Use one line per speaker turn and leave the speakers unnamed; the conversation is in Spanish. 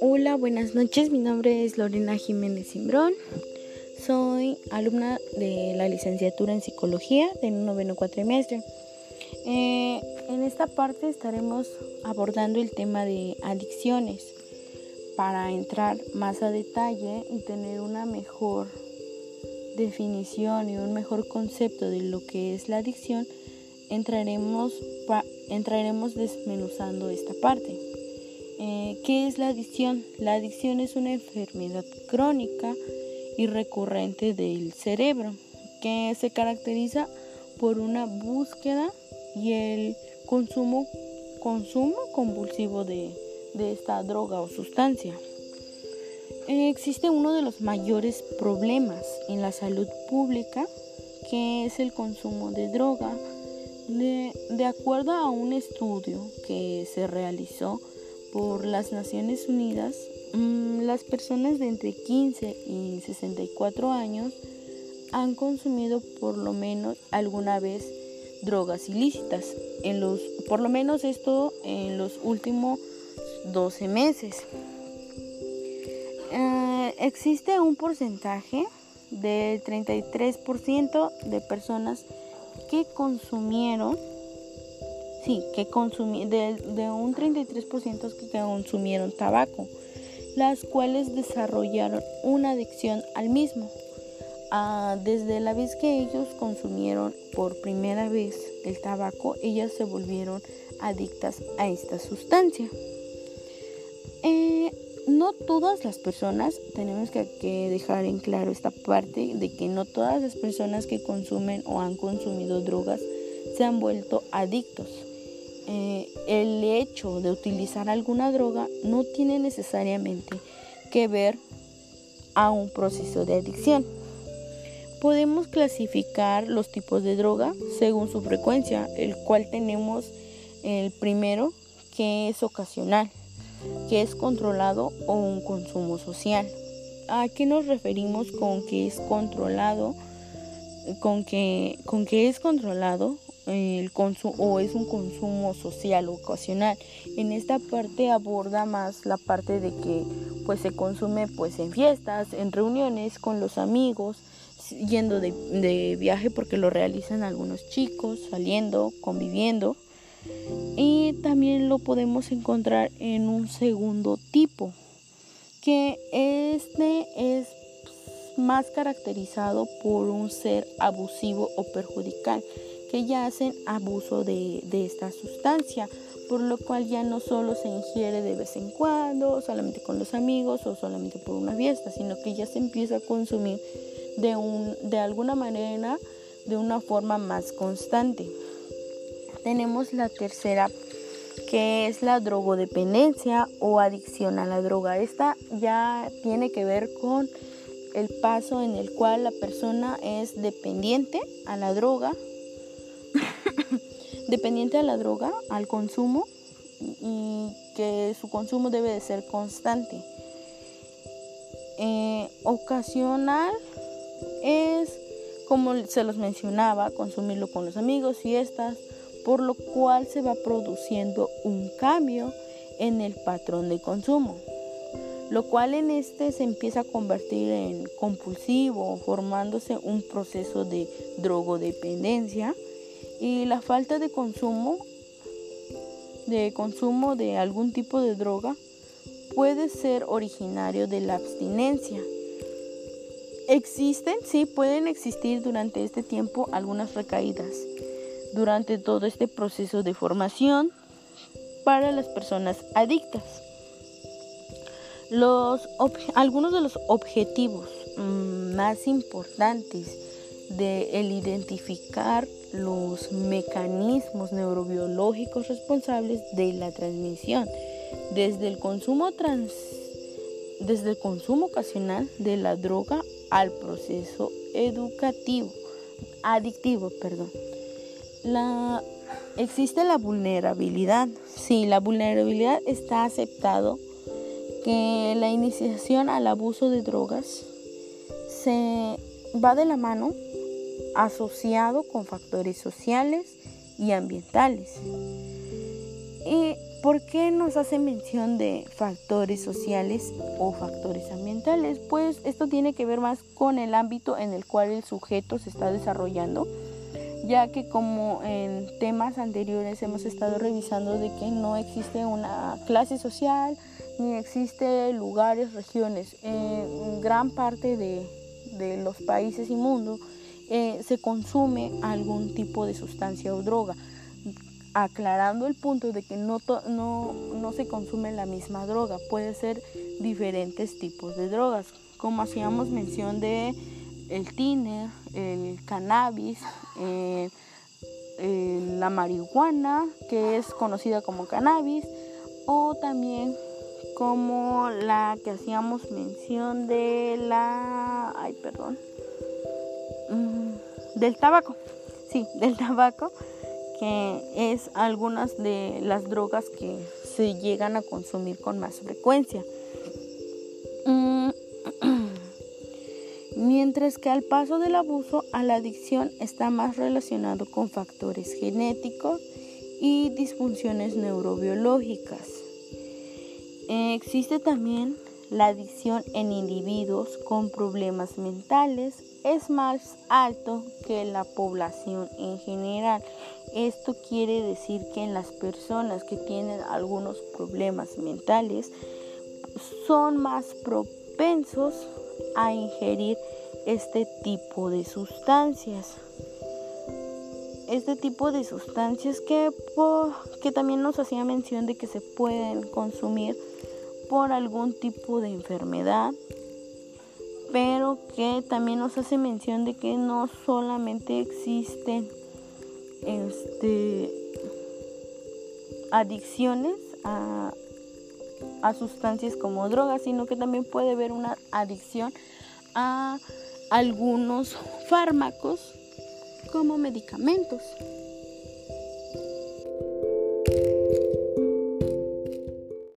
Hola, buenas noches. Mi nombre es Lorena Jiménez Simbrón. Soy alumna de la licenciatura en psicología del noveno cuatrimestre. Eh, en esta parte estaremos abordando el tema de adicciones para entrar más a detalle y tener una mejor definición y un mejor concepto de lo que es la adicción, entraremos, entraremos desmenuzando esta parte. Eh, ¿Qué es la adicción? La adicción es una enfermedad crónica y recurrente del cerebro que se caracteriza por una búsqueda y el consumo, consumo convulsivo de, de esta droga o sustancia. Existe uno de los mayores problemas en la salud pública que es el consumo de droga. De, acuerdo a un estudio que se realizó por las Naciones Unidas, mm, las personas de entre 15 y 64 años han consumido por lo menos alguna vez drogas ilícitas, en los, por lo menos esto en los últimos 12 meses. Eh, existe un porcentaje del 33% de personas que consumieron, sí, que consumieron, de, un 33% que consumieron tabaco, las cuales desarrollaron una adicción al mismo. Ah, desde la vez que ellos consumieron por primera vez el tabaco, ellas se volvieron adictas a esta sustancia. Todas las personas, tenemos que, dejar en claro esta parte de que no todas las personas que consumen o han consumido drogas se han vuelto adictos. Eh, el hecho de utilizar alguna droga no tiene necesariamente que ver a un proceso de adicción. Podemos clasificar los tipos de droga según su frecuencia, el cual tenemos el primero que es ocasional que es controlado o un consumo social. ¿A qué nos referimos con que es controlado? Con que, con que es controlado el consumo o es un consumo social ocasional. En esta parte aborda más la parte de que pues se consume pues en fiestas, en reuniones con los amigos, yendo de, de viaje porque lo realizan algunos chicos, saliendo, conviviendo y también lo podemos encontrar en un segundo tipo, que este es más caracterizado por un ser abusivo o perjudicial, que ya hacen abuso de, esta sustancia, por lo cual ya no solo se ingiere de vez en cuando, solamente con los amigos o solamente por una fiesta, sino que ya se empieza a consumir de alguna manera, de una forma más constante tenemos la tercera que es la drogodependencia o adicción a la droga. Esta ya tiene que ver con el paso en el cual la persona es dependiente a la droga, dependiente a la droga, al consumo y que su consumo debe de ser constante. Eh, ocasional es, como se los mencionaba, consumirlo con los amigos, fiestas, por lo cual se va produciendo un cambio en el patrón de consumo, lo cual en este se empieza a convertir en compulsivo, formándose un proceso de drogodependencia y la falta de consumo de consumo de algún tipo de droga puede ser originario de la abstinencia. Existen, sí, pueden existir durante este tiempo algunas recaídas durante todo este proceso de formación para las personas adictas. Los algunos de los objetivos mm, más importantes de el identificar los mecanismos neurobiológicos responsables de la transmisión desde el consumo trans, desde el consumo ocasional de la droga al proceso educativo adictivo, perdón la, existe la vulnerabilidad. Sí, la vulnerabilidad está aceptado que la iniciación al abuso de drogas se va de la mano asociado con factores sociales y ambientales. ¿Y por qué nos hace mención de factores sociales o factores ambientales? Pues esto tiene que ver más con el ámbito en el cual el sujeto se está desarrollando, ya que como en temas anteriores hemos estado revisando de que no existe una clase social, ni existe lugares, regiones. En gran parte de, los países y mundo eh, se consume algún tipo de sustancia o droga aclarando el punto de que no, no, no, se consume la misma droga, puede ser diferentes tipos de drogas, como hacíamos mención de el tiner, el cannabis, eh, eh, la marihuana, que es conocida como cannabis, o también como la que hacíamos mención de la, ay, perdón, mm, del tabaco, sí, del tabaco que es algunas de las drogas que se llegan a consumir con más frecuencia. Mientras que al paso del abuso a la adicción está más relacionado con factores genéticos y disfunciones neurobiológicas. Existe también la adicción en individuos con problemas mentales es más alto que la población en general. Esto quiere decir que en las personas que tienen algunos problemas mentales son más propensos a ingerir este tipo de sustancias. Este tipo de sustancias que, que también nos hacía mención de que se pueden consumir por algún tipo de enfermedad pero que también nos hace mención de que no solamente existen este, adicciones a, a sustancias como drogas, sino que también puede haber una adicción a algunos fármacos como medicamentos.